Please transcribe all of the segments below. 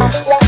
Yeah.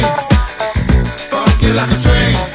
train. Funky like a train.